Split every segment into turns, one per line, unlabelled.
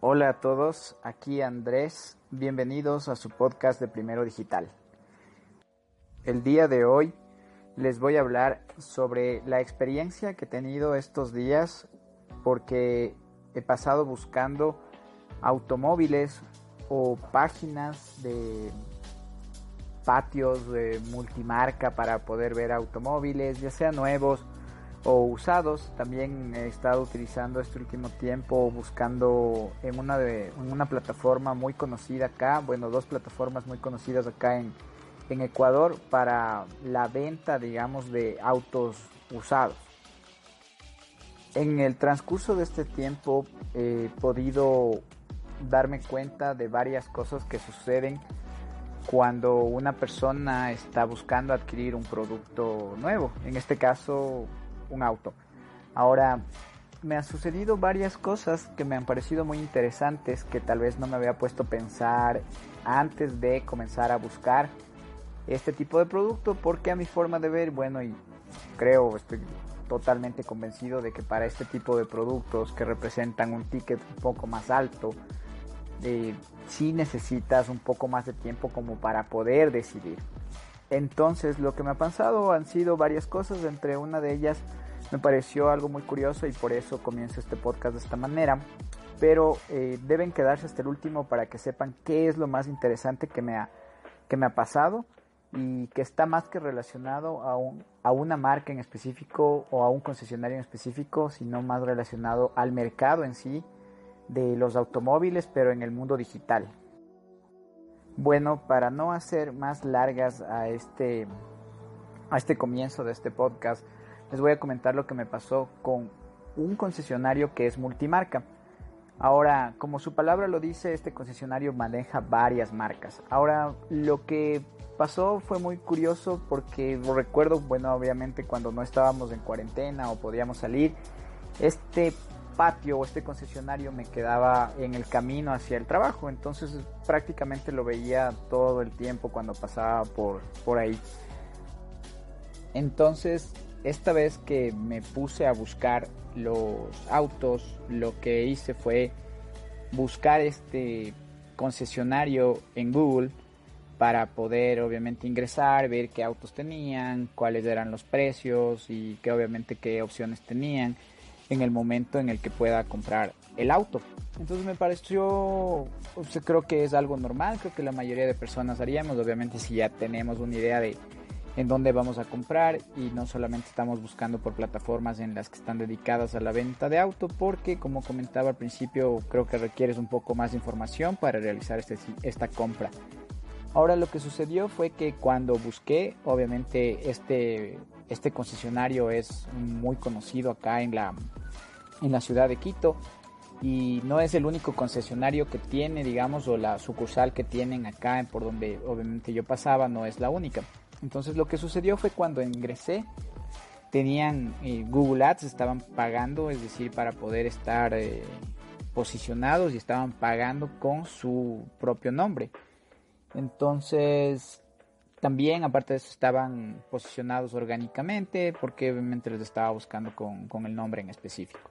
Hola a todos, aquí Andrés, bienvenidos a su podcast de Primero Digital. El día de hoy les voy a hablar sobre la experiencia que he tenido estos días porque he pasado buscando automóviles o páginas de patios de multimarca para poder ver automóviles, ya sean nuevos o usados. También he estado utilizando este último tiempo buscando en una, de, una plataforma muy conocida acá, bueno, dos plataformas muy conocidas acá en, en Ecuador para la venta, digamos, de autos usados. En el transcurso de este tiempo he podido darme cuenta de varias cosas que suceden cuando una persona está buscando adquirir un producto nuevo, en este caso un auto. Ahora, me han sucedido varias cosas que me han parecido muy interesantes que tal vez no me había puesto a pensar antes de comenzar a buscar este tipo de producto porque a mi forma de ver, bueno, y creo, estoy totalmente convencido de que para este tipo de productos que representan un ticket un poco más alto, eh, sí necesitas un poco más de tiempo como para poder decidir. Entonces lo que me ha pasado han sido varias cosas, entre una de ellas me pareció algo muy curioso y por eso comienzo este podcast de esta manera. Pero eh, deben quedarse hasta el último para que sepan qué es lo más interesante que me ha, que me ha pasado y que está más que relacionado a, a una marca en específico o a un concesionario en específico, sino más relacionado al mercado en sí de los automóviles, pero en el mundo digital. Bueno, para no hacer más largas a este, a este comienzo de este podcast, les voy a comentar lo que me pasó con un concesionario que es multimarca. Ahora, como su palabra lo dice, este concesionario maneja varias marcas. Ahora, lo que pasó fue muy curioso porque recuerdo, bueno, obviamente cuando no estábamos en cuarentena o podíamos salir, este patio o este concesionario me quedaba en el camino hacia el trabajo, entonces prácticamente lo veía todo el tiempo cuando pasaba por, por ahí. Entonces esta vez que me puse a buscar los autos, lo que hice fue buscar este concesionario en Google para poder obviamente ingresar, ver qué autos tenían, cuáles eran los precios y que obviamente qué opciones tenían en el momento en el que pueda comprar el auto. Entonces me pareció, creo que es algo normal, creo que la mayoría de personas haríamos, obviamente si ya tenemos una idea de en dónde vamos a comprar y no solamente estamos buscando por plataformas en las que están dedicadas a la venta de auto porque como comentaba al principio creo que requieres un poco más de información para realizar este, esta compra. Ahora lo que sucedió fue que cuando busqué, obviamente este, este concesionario es muy conocido acá en la, en la ciudad de Quito y no es el único concesionario que tiene, digamos, o la sucursal que tienen acá por donde obviamente yo pasaba no es la única. Entonces lo que sucedió fue cuando ingresé, tenían eh, Google Ads, estaban pagando, es decir, para poder estar eh, posicionados y estaban pagando con su propio nombre. Entonces, también aparte de eso estaban posicionados orgánicamente porque obviamente los estaba buscando con, con el nombre en específico.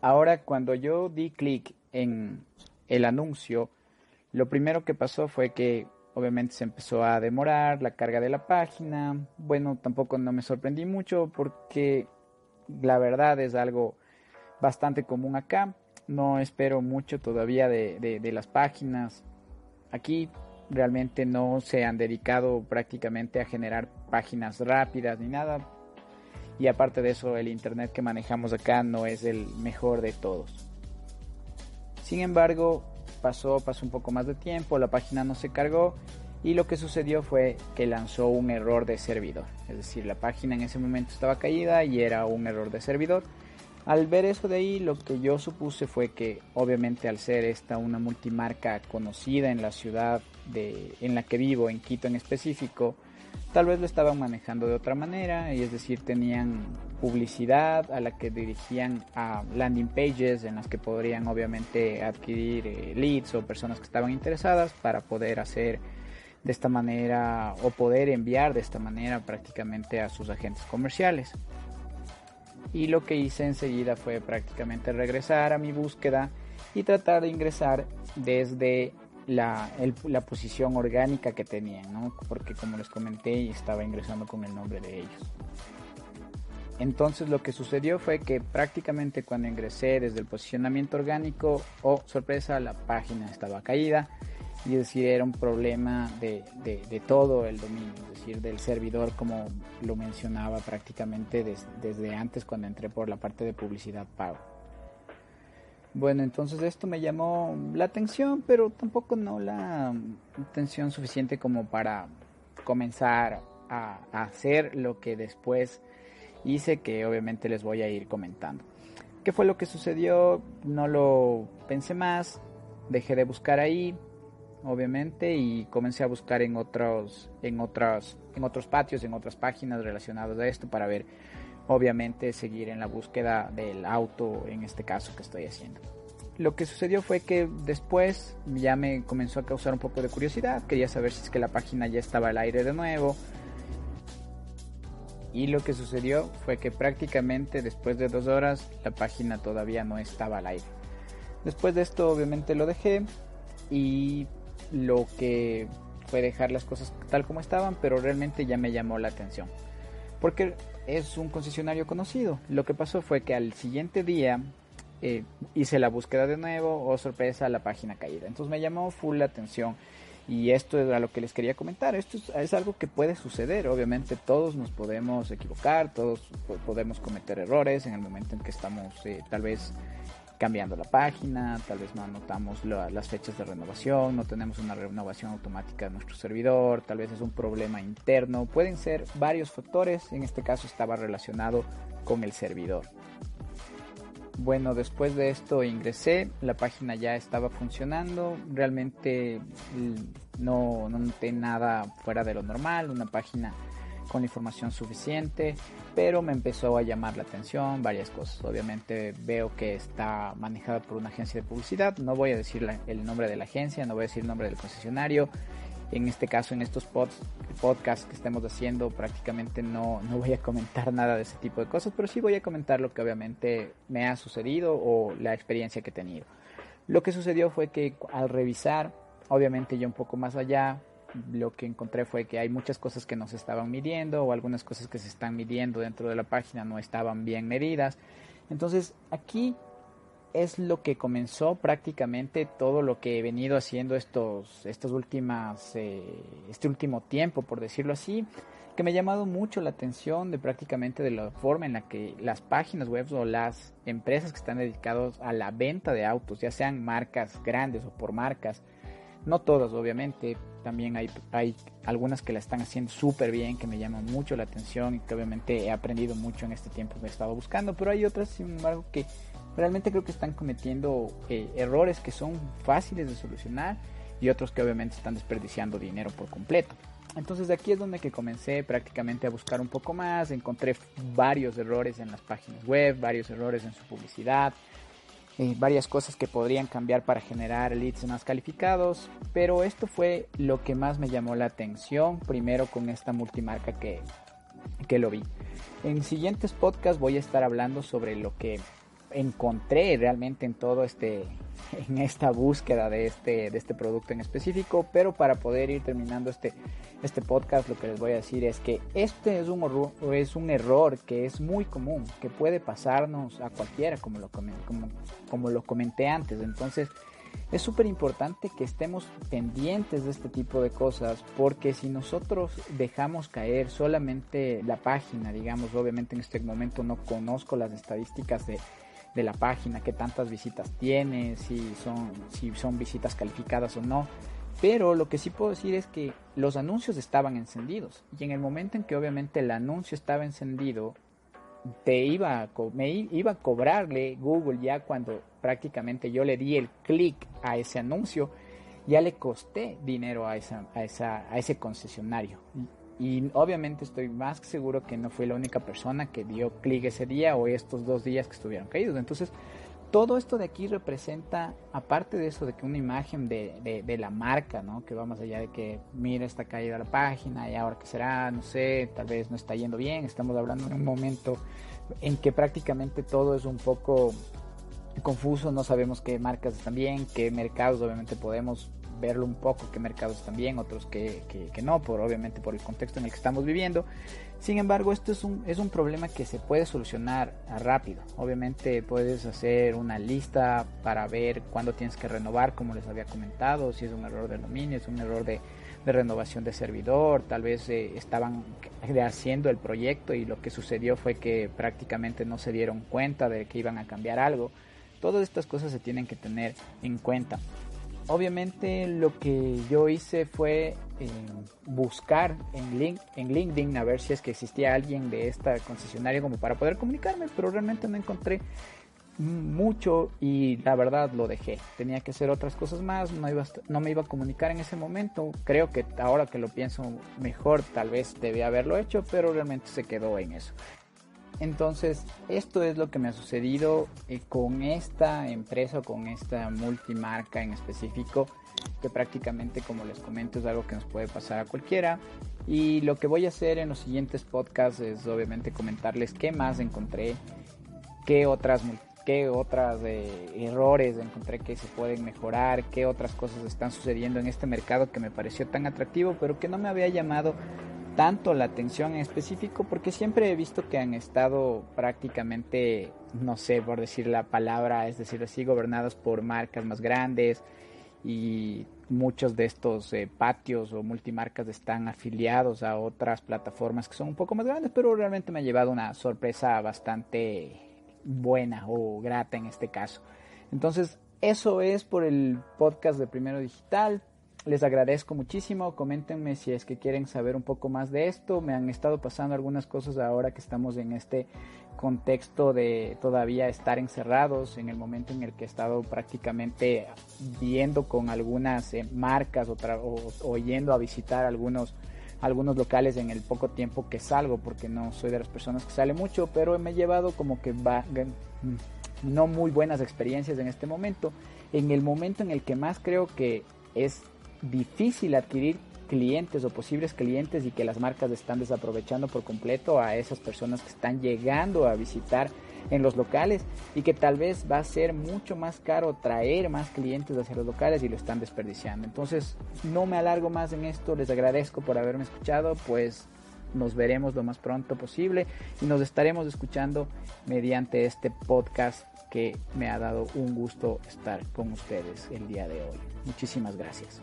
Ahora, cuando yo di clic en el anuncio, lo primero que pasó fue que Obviamente se empezó a demorar la carga de la página. Bueno, tampoco no me sorprendí mucho porque la verdad es algo bastante común acá. No espero mucho todavía de, las páginas. Aquí realmente no se han dedicado prácticamente a generar páginas rápidas ni nada. Y aparte de eso, el internet que manejamos acá no es el mejor de todos. Sin embargo, pasó, pasó un poco más de tiempo, la página no se cargó y lo que sucedió fue que lanzó un error de servidor. Es decir, la página en ese momento estaba caída y era un error de servidor. Al ver eso de ahí, lo que yo supuse fue que obviamente al ser esta una multimarca conocida en la ciudad de, en la que vivo, en Quito en específico, tal vez lo estaban manejando de otra manera, y es decir, tenían publicidad a la que dirigían a landing pages en las que podrían obviamente adquirir eh, leads o personas que estaban interesadas para poder hacer de esta manera o poder enviar de esta manera prácticamente a sus agentes comerciales. Y lo que hice enseguida fue prácticamente regresar a mi búsqueda y tratar de ingresar desde la, posición orgánica que tenían, porque como les comenté estaba ingresando con el nombre de ellos. Entonces lo que sucedió fue que prácticamente cuando ingresé desde el posicionamiento orgánico, oh sorpresa, la página estaba caída y decir, era un problema de, de, todo el dominio, es decir, del servidor como lo mencionaba prácticamente desde antes cuando entré por la parte de publicidad pago. Bueno, entonces esto me llamó la atención, pero tampoco no la atención suficiente como para comenzar a, a hacer lo que después hice, que obviamente les voy a ir comentando. ¿Qué fue lo que sucedió? No lo pensé más, dejé de buscar ahí, obviamente, y comencé a buscar en otros, en otras, en otros patios, en otras páginas relacionadas a esto para ver, obviamente, seguir en la búsqueda del auto, en este caso que estoy haciendo. Lo que sucedió fue que después ya me comenzó a causar un poco de curiosidad, quería saber si es que la página ya estaba al aire de nuevo. Y lo que sucedió fue que prácticamente después de dos horas la página todavía no estaba al aire. Después de esto obviamente lo dejé y lo que fue dejar las cosas tal como estaban, pero realmente ya me llamó la atención. Porque es un concesionario conocido. Lo que pasó fue que al siguiente día eh, hice la búsqueda de nuevo, o oh, sorpresa, la página caída. Entonces me llamó full la atención. Y esto es a lo que les quería comentar. Esto es, algo que puede suceder. Obviamente todos nos podemos equivocar, todos podemos cometer errores en el momento en que estamos eh, tal vez cambiando la página, tal vez no anotamos las fechas de renovación, no tenemos una renovación automática de nuestro servidor, tal vez es un problema interno, pueden ser varios factores, en este caso estaba relacionado con el servidor. Bueno, después de esto ingresé, la página ya estaba funcionando, realmente mm, no, no noté nada fuera de lo normal, una página con información suficiente, pero me empezó a llamar la atención varias cosas. Obviamente veo que está manejada por una agencia de publicidad, no voy a decir el nombre de la agencia, no voy a decir el nombre del concesionario. En este caso, en estos podcasts que estemos haciendo, prácticamente no, no voy a comentar nada de ese tipo de cosas, pero sí voy a comentar lo que obviamente me ha sucedido o la experiencia que he tenido. Lo que sucedió fue que al revisar, obviamente yo un poco más allá, lo que encontré fue que hay muchas cosas que no se estaban midiendo o algunas cosas que se están midiendo dentro de la página no estaban bien medidas. Entonces aquí es lo que comenzó prácticamente todo lo que he venido haciendo estos, estas últimas, eh, este último tiempo, por decirlo así, que me ha llamado mucho la atención de prácticamente de la forma en la que las páginas web o las empresas que están dedicadas a la venta de autos, ya sean marcas grandes o por marcas, no todas, obviamente. También hay, hay algunas que la están haciendo súper bien, que me llaman mucho la atención y que obviamente he aprendido mucho en este tiempo que he estado buscando. Pero hay otras, sin embargo, que realmente creo que están cometiendo eh, errores que son fáciles de solucionar y otros que obviamente están desperdiciando dinero por completo. Entonces de aquí es donde que comencé prácticamente a buscar un poco más, encontré varios errores en las páginas web, varios errores en su publicidad, eh, varias cosas que podrían cambiar para generar leads más calificados, pero esto fue lo que más me llamó la atención, primero con esta multimarca que, que lo vi. En siguientes podcasts voy a estar hablando sobre lo que encontré realmente en todo este en esta búsqueda de este de este producto en específico pero para poder ir terminando este este podcast lo que les voy a decir es que este es un es un error que es muy común que puede pasarnos a cualquiera como lo como, como lo comenté antes. Entonces es súper importante que estemos pendientes de este tipo de cosas porque si nosotros dejamos caer solamente la página, digamos, obviamente en este momento no conozco las estadísticas de, de la página, qué tantas visitas tiene, si son, si son visitas calificadas o no. Pero lo que sí puedo decir es que los anuncios estaban encendidos y en el momento en que obviamente el anuncio estaba encendido, te iba a, me iba a cobrarle Google ya cuando prácticamente yo le di el clic a ese anuncio, ya le costé dinero a, esa, a, esa, a ese concesionario. Y obviamente estoy más que seguro que no fui la única persona que dio clic ese día o estos dos días que estuvieron caídos. Entonces, todo esto de aquí representa, aparte de eso, de que una imagen de, de, la marca, ¿no? Que va más allá de que, mira, está caída la página y ahora qué será, no sé, tal vez no está yendo bien. Estamos hablando en un momento en que prácticamente todo es un poco confuso, no sabemos qué marcas están bien, qué mercados obviamente podemos verlo un poco, qué mercados están bien, otros que, que, no, por obviamente por el contexto en el que estamos viviendo. Sin embargo, esto es un, es un problema que se puede solucionar rápido. Obviamente puedes hacer una lista para ver cuándo tienes que renovar, como les había comentado, si es un error de dominio, es un error de, de renovación de servidor, tal vez eh, estaban haciendo el proyecto y lo que sucedió fue que prácticamente no se dieron cuenta de que iban a cambiar algo. Todas estas cosas se tienen que tener en cuenta obviamente lo que yo hice fue eh, buscar en, en LinkedIn a ver si es que existía alguien de esta concesionaria como para poder comunicarme, pero realmente no encontré mucho y la verdad lo dejé. Tenía que hacer otras cosas más, no, iba no me iba a comunicar en ese momento. Creo que ahora que lo pienso mejor, tal vez debía haberlo hecho, pero realmente se quedó en eso. Entonces, esto es lo que me ha sucedido eh, con esta empresa con esta multimarca en específico, que prácticamente, como les comento, es algo que nos puede pasar a cualquiera. Y lo que voy a hacer en los siguientes podcasts es obviamente comentarles qué más encontré, qué otras qué otras eh, errores encontré que se pueden mejorar, qué otras cosas están sucediendo en este mercado que me pareció tan atractivo, pero que no me había llamado tanto la atención en específico porque siempre he visto que han estado prácticamente, no sé por decir la palabra, es decir, así, gobernados por marcas más grandes y muchos de estos eh, patios o multimarcas están afiliados a otras plataformas que son un poco más grandes, pero realmente me ha llevado una sorpresa bastante buena o grata en este caso. Entonces, eso es por el podcast de Primero Digital. Les agradezco muchísimo, coméntenme si es que quieren saber un poco más de esto. Me han estado pasando algunas cosas ahora que estamos en este contexto de todavía estar encerrados, en el momento en el que he estado prácticamente viendo con algunas eh, marcas o, o, yendo a visitar algunos, algunos locales en el poco tiempo que salgo, porque no soy de las personas que sale mucho, pero me he llevado como que va, no muy buenas experiencias en este momento. En el momento en el que más creo que es difícil adquirir clientes o posibles clientes y que las marcas están desaprovechando por completo a esas personas que están llegando a visitar en los locales y que tal vez va a ser mucho más caro traer más clientes hacia los locales y lo están desperdiciando. Entonces no me alargo más en esto, les agradezco por haberme escuchado, pues nos veremos lo más pronto posible y nos estaremos escuchando mediante este podcast que me ha dado un gusto estar con ustedes el día de hoy. Muchísimas gracias.